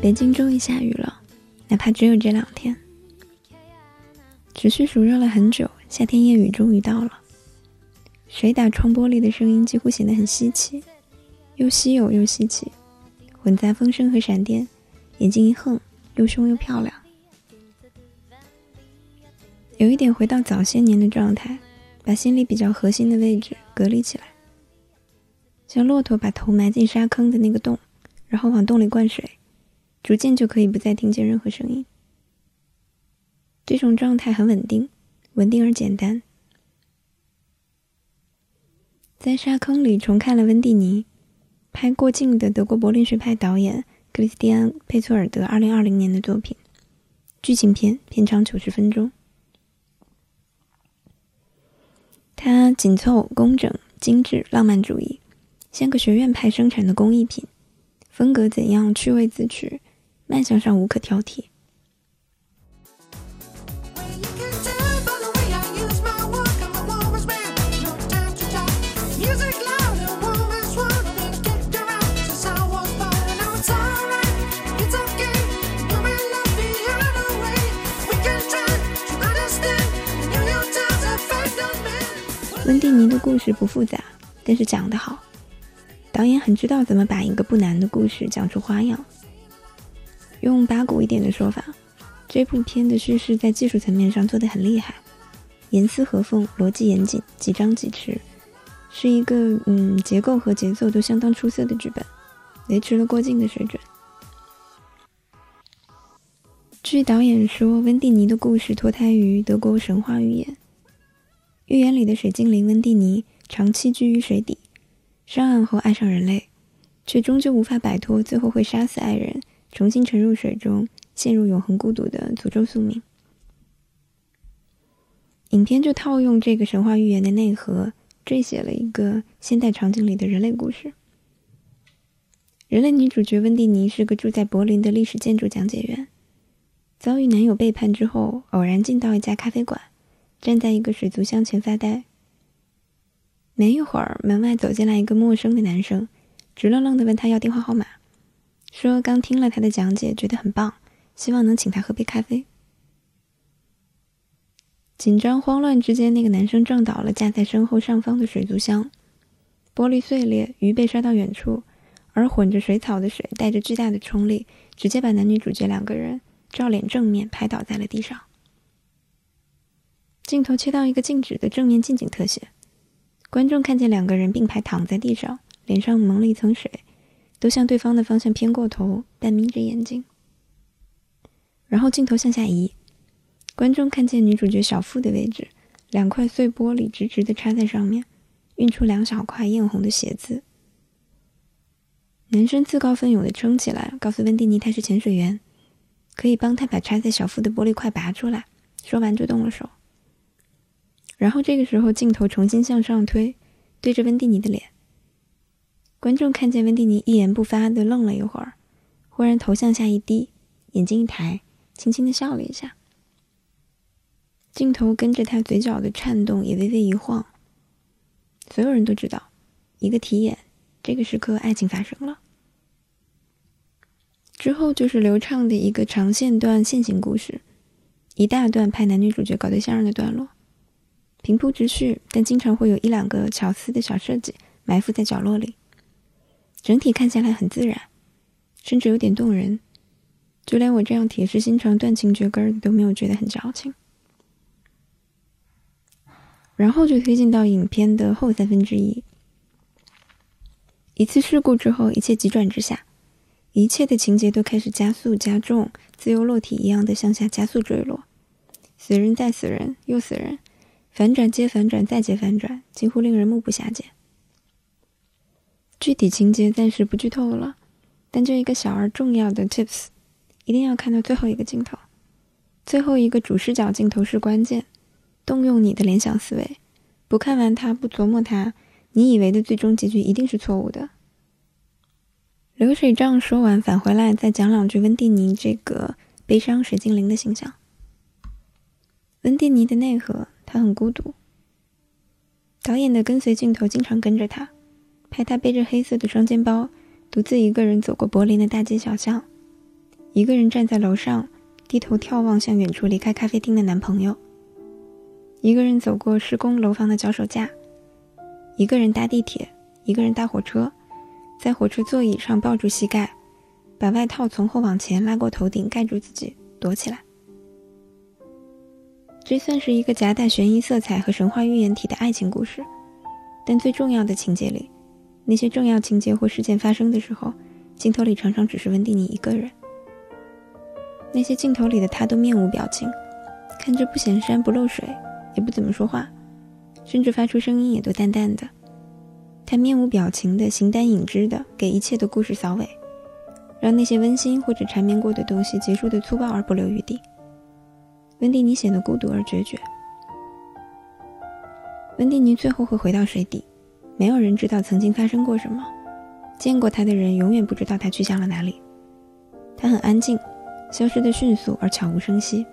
北京终于下雨了，哪怕只有这两天。持续暑热了很久，夏天夜雨终于到了。水打窗玻璃的声音几乎显得很稀奇，又稀有又稀奇，混杂风声和闪电。眼睛一横，又凶又漂亮。有一点回到早些年的状态，把心里比较核心的位置隔离起来，像骆驼把头埋进沙坑的那个洞，然后往洞里灌水，逐渐就可以不再听见任何声音。这种状态很稳定，稳定而简单。在沙坑里重看了温蒂尼拍《过境》的德国柏林学派导演。克里斯蒂安·佩措尔德二零二零年的作品，剧情片，片长九十分钟。它紧凑、工整、精致、浪漫主义，像个学院派生产的工艺品。风格怎样趣味自取，卖相上无可挑剔。温蒂尼的故事不复杂，但是讲得好。导演很知道怎么把一个不难的故事讲出花样。用八股一点的说法，这部片的叙事在技术层面上做得很厉害，严丝合缝，逻辑严谨，几张几弛，是一个嗯结构和节奏都相当出色的剧本，维持了过境的水准。据导演说，温蒂尼的故事脱胎于德国神话寓言。寓言里的水精灵温蒂尼长期居于水底，上岸后爱上人类，却终究无法摆脱最后会杀死爱人、重新沉入水中、陷入永恒孤独的诅咒宿命。影片就套用这个神话寓言的内核，缀写了一个现代场景里的人类故事。人类女主角温蒂尼是个住在柏林的历史建筑讲解员，遭遇男友背叛之后，偶然进到一家咖啡馆。站在一个水族箱前发呆。没一会儿，门外走进来一个陌生的男生，直愣愣的问他要电话号码，说刚听了他的讲解，觉得很棒，希望能请他喝杯咖啡。紧张慌乱之间，那个男生撞倒了架在身后上方的水族箱，玻璃碎裂，鱼被摔到远处，而混着水草的水带着巨大的冲力，直接把男女主角两个人照脸正面拍倒在了地上。镜头切到一个静止的正面近景特写，观众看见两个人并排躺在地上，脸上蒙了一层水，都向对方的方向偏过头，半眯着眼睛。然后镜头向下移，观众看见女主角小腹的位置，两块碎玻璃直直的插在上面，印出两小块艳红的血渍。男生自告奋勇的撑起来，告诉温蒂尼他是潜水员，可以帮他把插在小腹的玻璃块拔出来。说完就动了手。然后这个时候，镜头重新向上推，对着温蒂尼的脸。观众看见温蒂尼一言不发的愣了一会儿，忽然头向下一低，眼睛一抬，轻轻的笑了一下。镜头跟着他嘴角的颤动也微微一晃。所有人都知道，一个提眼，这个时刻爱情发生了。之后就是流畅的一个长线段线性故事，一大段拍男女主角搞对象的段落。平铺直叙，但经常会有一两个巧思的小设计埋伏在角落里。整体看下来很自然，甚至有点动人。就连我这样铁石心肠、断情绝根的都没有觉得很矫情。然后就推进到影片的后三分之一。一次事故之后，一切急转直下，一切的情节都开始加速加重，自由落体一样的向下加速坠落，死人再死人又死人。反转接反转再接反转，几乎令人目不暇接。具体情节暂时不剧透了，但就一个小而重要的 tips，一定要看到最后一个镜头。最后一个主视角镜头是关键，动用你的联想思维，不看完它，不琢磨它，你以为的最终结局一定是错误的。流水账说完，返回来再讲两句温蒂尼这个悲伤水精灵的形象。温蒂尼的内核。他很孤独。导演的跟随镜头经常跟着他，拍他背着黑色的双肩包，独自一个人走过柏林的大街小巷，一个人站在楼上，低头眺望向远处离开咖啡厅的男朋友。一个人走过施工楼房的脚手架，一个人搭地铁，一个人搭火车，在火车座椅上抱住膝盖，把外套从后往前拉过头顶盖住自己，躲起来。这算是一个夹带悬疑色彩和神话寓言体的爱情故事，但最重要的情节里，那些重要情节或事件发生的时候，镜头里常常只是温蒂尼一个人。那些镜头里的他都面无表情，看着不显山不漏水。也不怎么说话，甚至发出声音也都淡淡的。他面无表情的、形单影只的给一切的故事扫尾，让那些温馨或者缠绵过的东西结束的粗暴而不留余地。温蒂尼显得孤独而决绝。温蒂尼最后会回到水底，没有人知道曾经发生过什么，见过他的人永远不知道他去向了哪里。他很安静，消失的迅速而悄无声息。